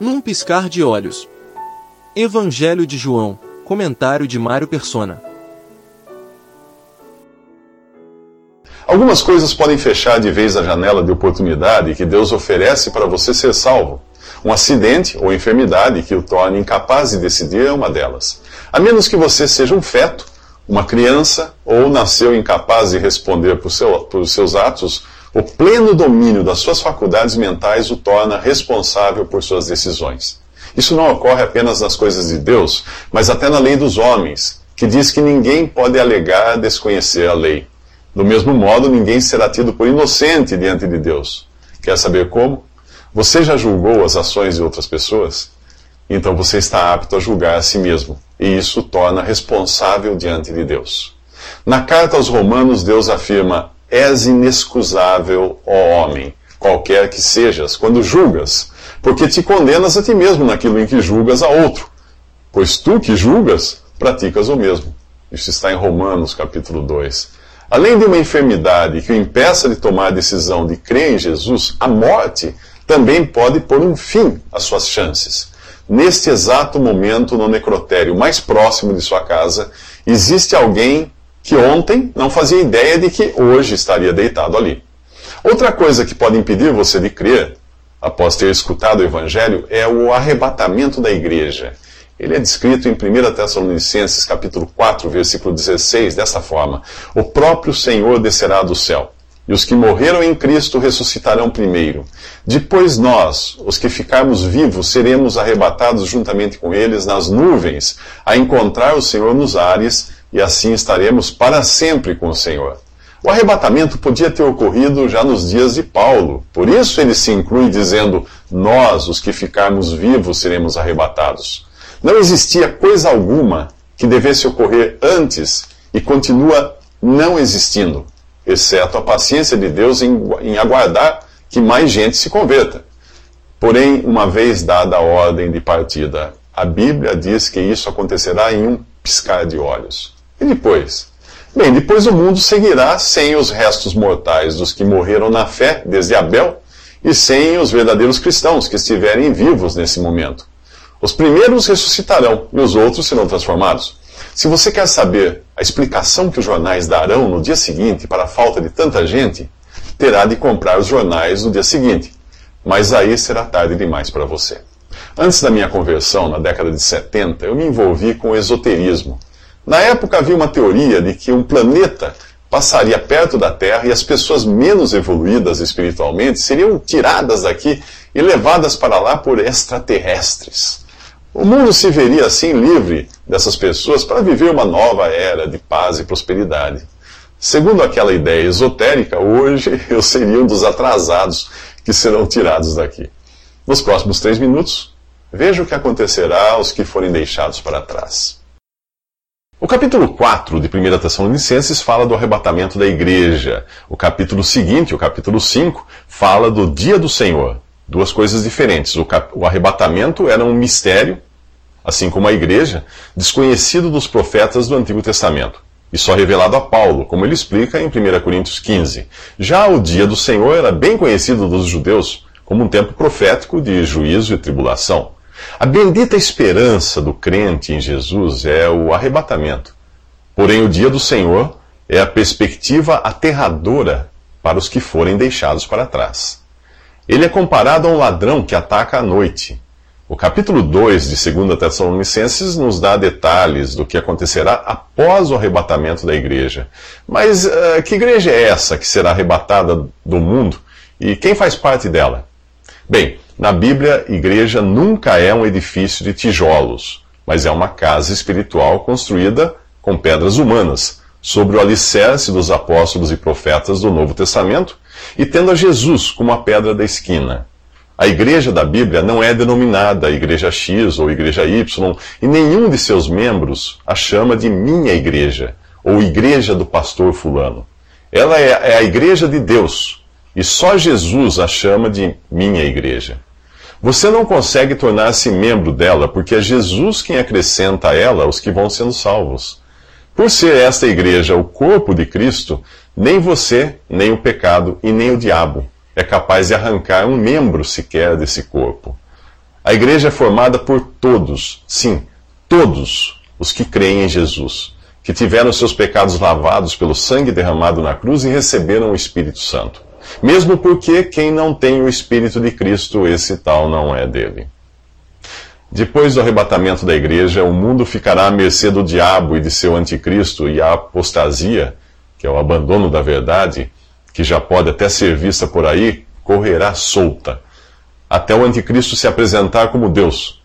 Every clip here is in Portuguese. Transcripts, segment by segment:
Num piscar de olhos. Evangelho de João, comentário de Mário Persona. Algumas coisas podem fechar de vez a janela de oportunidade que Deus oferece para você ser salvo. Um acidente ou enfermidade que o torne incapaz de decidir é uma delas. A menos que você seja um feto, uma criança, ou nasceu incapaz de responder por, seu, por seus atos, o pleno domínio das suas faculdades mentais o torna responsável por suas decisões. Isso não ocorre apenas nas coisas de Deus, mas até na lei dos homens, que diz que ninguém pode alegar desconhecer a lei. Do mesmo modo, ninguém será tido por inocente diante de Deus. Quer saber como? Você já julgou as ações de outras pessoas? Então você está apto a julgar a si mesmo, e isso torna responsável diante de Deus. Na carta aos Romanos, Deus afirma: És inexcusável, ó homem, qualquer que sejas, quando julgas, porque te condenas a ti mesmo naquilo em que julgas a outro. Pois tu que julgas, praticas o mesmo. Isso está em Romanos, capítulo 2. Além de uma enfermidade que o impeça de tomar a decisão de crer em Jesus, a morte também pode pôr um fim às suas chances. Neste exato momento, no necrotério mais próximo de sua casa, existe alguém que ontem não fazia ideia de que hoje estaria deitado ali. Outra coisa que pode impedir você de crer, após ter escutado o Evangelho, é o arrebatamento da igreja. Ele é descrito em 1 Tessalonicenses capítulo 4, versículo 16, desta forma: O próprio Senhor descerá do céu, e os que morreram em Cristo ressuscitarão primeiro. Depois nós, os que ficarmos vivos, seremos arrebatados juntamente com eles nas nuvens, a encontrar o Senhor nos ares, e assim estaremos para sempre com o Senhor. O arrebatamento podia ter ocorrido já nos dias de Paulo, por isso ele se inclui dizendo: Nós, os que ficarmos vivos, seremos arrebatados. Não existia coisa alguma que devesse ocorrer antes e continua não existindo, exceto a paciência de Deus em, em aguardar que mais gente se converta. Porém, uma vez dada a ordem de partida, a Bíblia diz que isso acontecerá em um piscar de olhos. E depois? Bem, depois o mundo seguirá sem os restos mortais dos que morreram na fé desde Abel e sem os verdadeiros cristãos que estiverem vivos nesse momento. Os primeiros ressuscitarão e os outros serão transformados. Se você quer saber a explicação que os jornais darão no dia seguinte para a falta de tanta gente, terá de comprar os jornais no dia seguinte. Mas aí será tarde demais para você. Antes da minha conversão, na década de 70, eu me envolvi com o esoterismo. Na época havia uma teoria de que um planeta passaria perto da Terra e as pessoas menos evoluídas espiritualmente seriam tiradas daqui e levadas para lá por extraterrestres. O mundo se veria assim livre dessas pessoas para viver uma nova era de paz e prosperidade. Segundo aquela ideia esotérica, hoje eu seria um dos atrasados que serão tirados daqui. Nos próximos três minutos, veja o que acontecerá aos que forem deixados para trás. O capítulo 4 de 1 Tessalonicenses fala do arrebatamento da igreja. O capítulo seguinte, o capítulo 5, fala do dia do Senhor. Duas coisas diferentes. O, o arrebatamento era um mistério, assim como a igreja, desconhecido dos profetas do Antigo Testamento, e só revelado a Paulo, como ele explica em 1 Coríntios 15. Já o dia do Senhor era bem conhecido dos judeus como um tempo profético de juízo e tribulação. A bendita esperança do crente em Jesus é o arrebatamento. Porém, o dia do Senhor é a perspectiva aterradora para os que forem deixados para trás. Ele é comparado a um ladrão que ataca à noite. O capítulo 2 de 2 Tessalonicenses nos dá detalhes do que acontecerá após o arrebatamento da igreja. Mas uh, que igreja é essa que será arrebatada do mundo e quem faz parte dela? Bem, na Bíblia, igreja nunca é um edifício de tijolos, mas é uma casa espiritual construída com pedras humanas, sobre o alicerce dos apóstolos e profetas do Novo Testamento e tendo a Jesus como a pedra da esquina. A igreja da Bíblia não é denominada Igreja X ou Igreja Y, e nenhum de seus membros a chama de minha igreja ou Igreja do Pastor Fulano. Ela é, é a igreja de Deus, e só Jesus a chama de minha igreja. Você não consegue tornar-se membro dela, porque é Jesus quem acrescenta a ela os que vão sendo salvos. Por ser esta igreja o corpo de Cristo, nem você, nem o pecado e nem o diabo é capaz de arrancar um membro sequer desse corpo. A igreja é formada por todos, sim, todos os que creem em Jesus, que tiveram seus pecados lavados pelo sangue derramado na cruz e receberam o Espírito Santo. Mesmo porque quem não tem o Espírito de Cristo, esse tal não é dele. Depois do arrebatamento da igreja, o mundo ficará à mercê do diabo e de seu anticristo, e a apostasia, que é o abandono da verdade, que já pode até ser vista por aí, correrá solta, até o anticristo se apresentar como Deus.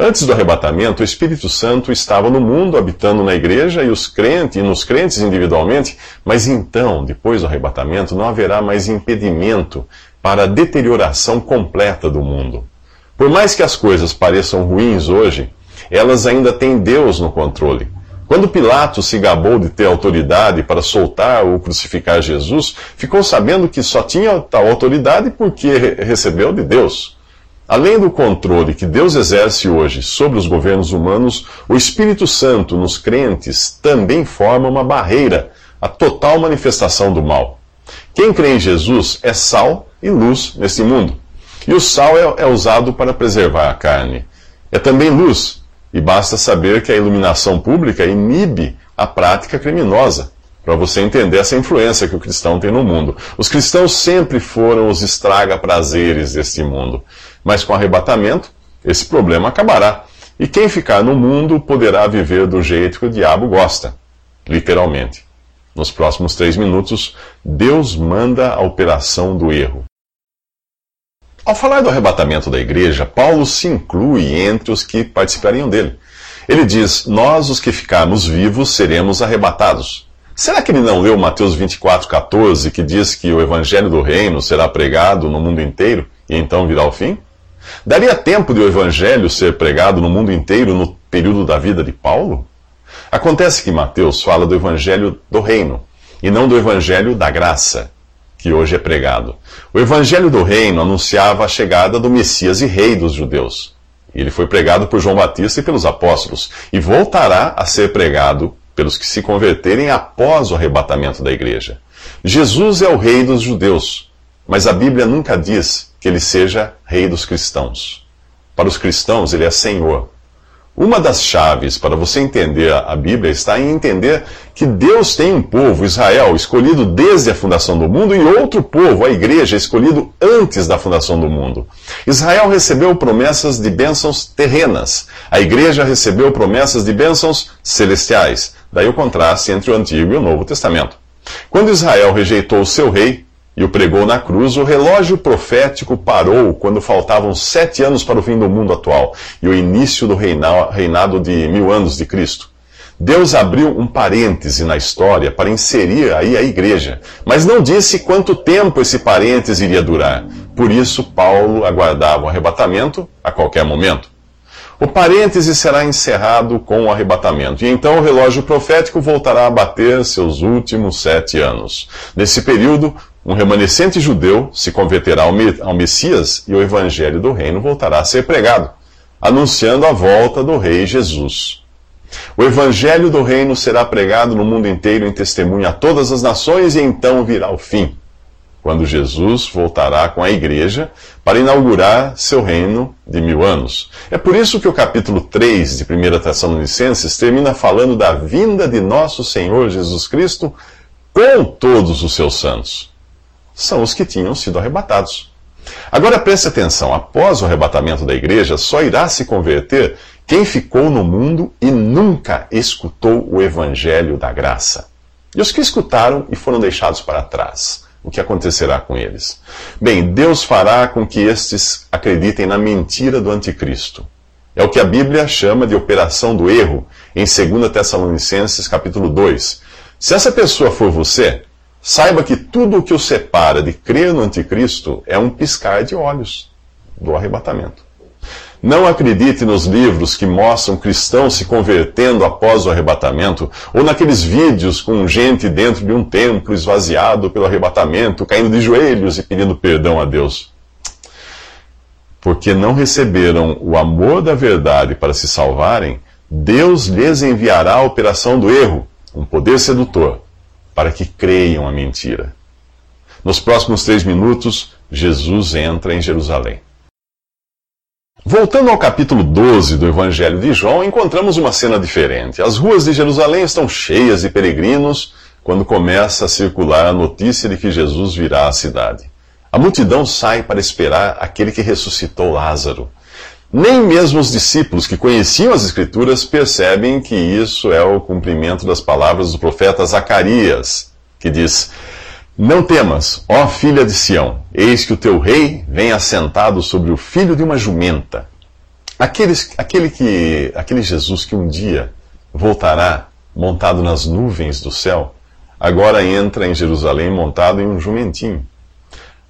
Antes do arrebatamento, o Espírito Santo estava no mundo, habitando na igreja e os crentes e nos crentes individualmente, mas então, depois do arrebatamento, não haverá mais impedimento para a deterioração completa do mundo. Por mais que as coisas pareçam ruins hoje, elas ainda têm Deus no controle. Quando Pilatos se gabou de ter autoridade para soltar ou crucificar Jesus, ficou sabendo que só tinha tal autoridade porque recebeu de Deus. Além do controle que Deus exerce hoje sobre os governos humanos, o Espírito Santo nos crentes também forma uma barreira à total manifestação do mal. Quem crê em Jesus é sal e luz neste mundo. E o sal é, é usado para preservar a carne. É também luz, e basta saber que a iluminação pública inibe a prática criminosa, para você entender essa influência que o cristão tem no mundo. Os cristãos sempre foram os estraga-prazeres deste mundo, mas com arrebatamento, esse problema acabará. E quem ficar no mundo poderá viver do jeito que o diabo gosta, literalmente. Nos próximos três minutos, Deus manda a operação do erro. Ao falar do arrebatamento da igreja, Paulo se inclui entre os que participariam dele. Ele diz: Nós, os que ficarmos vivos, seremos arrebatados. Será que ele não leu Mateus 24, 14, que diz que o evangelho do reino será pregado no mundo inteiro e então virá o fim? Daria tempo de o evangelho ser pregado no mundo inteiro no período da vida de Paulo? Acontece que Mateus fala do evangelho do reino e não do evangelho da graça que hoje é pregado. O evangelho do reino anunciava a chegada do Messias e Rei dos judeus. Ele foi pregado por João Batista e pelos apóstolos, e voltará a ser pregado pelos que se converterem após o arrebatamento da igreja. Jesus é o Rei dos judeus, mas a Bíblia nunca diz que ele seja Rei dos cristãos. Para os cristãos, ele é Senhor. Uma das chaves para você entender a Bíblia está em entender que Deus tem um povo, Israel, escolhido desde a fundação do mundo, e outro povo, a igreja, escolhido antes da fundação do mundo. Israel recebeu promessas de bênçãos terrenas, a igreja recebeu promessas de bênçãos celestiais. Daí o contraste entre o Antigo e o Novo Testamento. Quando Israel rejeitou o seu rei, e o pregou na cruz, o relógio profético parou quando faltavam sete anos para o fim do mundo atual e o início do reinado de mil anos de Cristo. Deus abriu um parêntese na história para inserir aí a igreja, mas não disse quanto tempo esse parêntese iria durar. Por isso, Paulo aguardava o arrebatamento a qualquer momento. O parêntese será encerrado com o arrebatamento, e então o relógio profético voltará a bater seus últimos sete anos. Nesse período, um remanescente judeu se converterá ao Messias e o evangelho do reino voltará a ser pregado, anunciando a volta do Rei Jesus. O evangelho do reino será pregado no mundo inteiro em testemunho a todas as nações e então virá o fim, quando Jesus voltará com a igreja para inaugurar seu reino de mil anos. É por isso que o capítulo 3 de 1 Tessalonicenses termina falando da vinda de nosso Senhor Jesus Cristo com todos os seus santos são os que tinham sido arrebatados. Agora preste atenção: após o arrebatamento da igreja, só irá se converter quem ficou no mundo e nunca escutou o evangelho da graça. E os que escutaram e foram deixados para trás. O que acontecerá com eles? Bem, Deus fará com que estes acreditem na mentira do anticristo. É o que a Bíblia chama de operação do erro, em 2 Tessalonicenses capítulo 2. Se essa pessoa for você, Saiba que tudo o que o separa de crer no anticristo é um piscar de olhos do arrebatamento. Não acredite nos livros que mostram cristãos se convertendo após o arrebatamento, ou naqueles vídeos com gente dentro de um templo esvaziado pelo arrebatamento, caindo de joelhos e pedindo perdão a Deus. Porque não receberam o amor da verdade para se salvarem, Deus lhes enviará a operação do erro, um poder sedutor para que creiam a mentira. Nos próximos três minutos, Jesus entra em Jerusalém. Voltando ao capítulo 12 do Evangelho de João, encontramos uma cena diferente. As ruas de Jerusalém estão cheias de peregrinos quando começa a circular a notícia de que Jesus virá à cidade. A multidão sai para esperar aquele que ressuscitou Lázaro. Nem mesmo os discípulos que conheciam as Escrituras percebem que isso é o cumprimento das palavras do profeta Zacarias, que diz: Não temas, ó filha de Sião, eis que o teu rei vem assentado sobre o filho de uma jumenta. Aqueles, aquele, que, aquele Jesus que um dia voltará montado nas nuvens do céu, agora entra em Jerusalém montado em um jumentinho.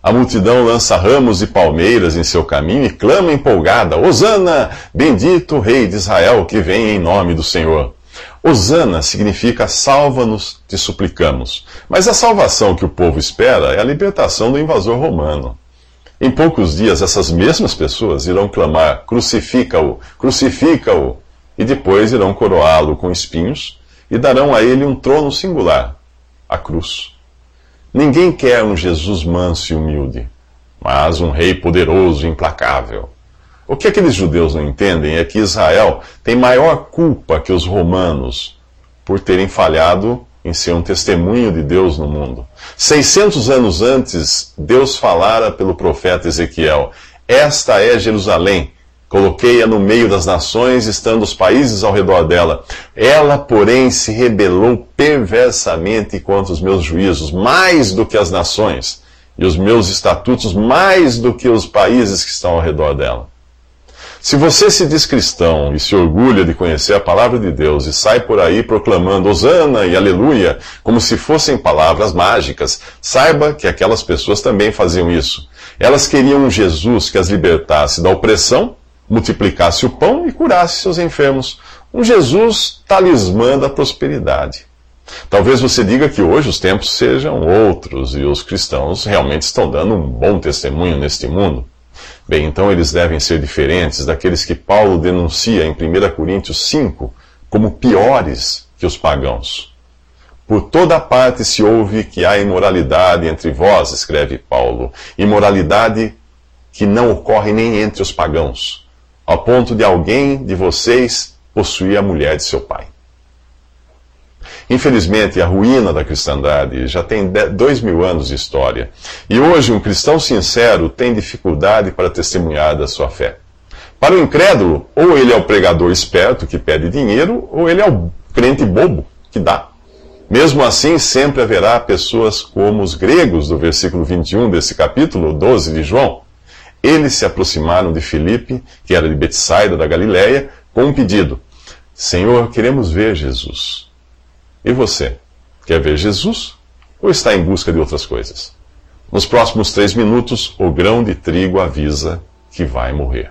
A multidão lança ramos e palmeiras em seu caminho e clama empolgada: Hosana, bendito Rei de Israel que vem em nome do Senhor. Hosana significa salva-nos, te suplicamos. Mas a salvação que o povo espera é a libertação do invasor romano. Em poucos dias, essas mesmas pessoas irão clamar: crucifica-o, crucifica-o, e depois irão coroá-lo com espinhos e darão a ele um trono singular a cruz. Ninguém quer um Jesus manso e humilde, mas um rei poderoso e implacável. O que aqueles judeus não entendem é que Israel tem maior culpa que os romanos por terem falhado em ser um testemunho de Deus no mundo. 600 anos antes, Deus falara pelo profeta Ezequiel: Esta é Jerusalém, Coloquei-a no meio das nações, estando os países ao redor dela. Ela, porém, se rebelou perversamente contra os meus juízos, mais do que as nações, e os meus estatutos, mais do que os países que estão ao redor dela. Se você se diz cristão e se orgulha de conhecer a palavra de Deus e sai por aí proclamando Hosana e Aleluia como se fossem palavras mágicas, saiba que aquelas pessoas também faziam isso. Elas queriam um Jesus que as libertasse da opressão multiplicasse o pão e curasse seus enfermos. Um Jesus talismã da prosperidade. Talvez você diga que hoje os tempos sejam outros e os cristãos realmente estão dando um bom testemunho neste mundo. Bem, então eles devem ser diferentes daqueles que Paulo denuncia em 1 Coríntios 5 como piores que os pagãos. Por toda parte se ouve que há imoralidade entre vós, escreve Paulo, imoralidade que não ocorre nem entre os pagãos ao ponto de alguém de vocês possuir a mulher de seu pai. Infelizmente, a ruína da cristandade já tem dois mil anos de história. E hoje, um cristão sincero tem dificuldade para testemunhar da sua fé. Para o incrédulo, ou ele é o pregador esperto que pede dinheiro, ou ele é o crente bobo que dá. Mesmo assim, sempre haverá pessoas como os gregos do versículo 21 desse capítulo 12 de João, eles se aproximaram de Filipe, que era de Betsaida da Galiléia, com um pedido: Senhor, queremos ver Jesus. E você? Quer ver Jesus? Ou está em busca de outras coisas? Nos próximos três minutos, o grão de trigo avisa que vai morrer.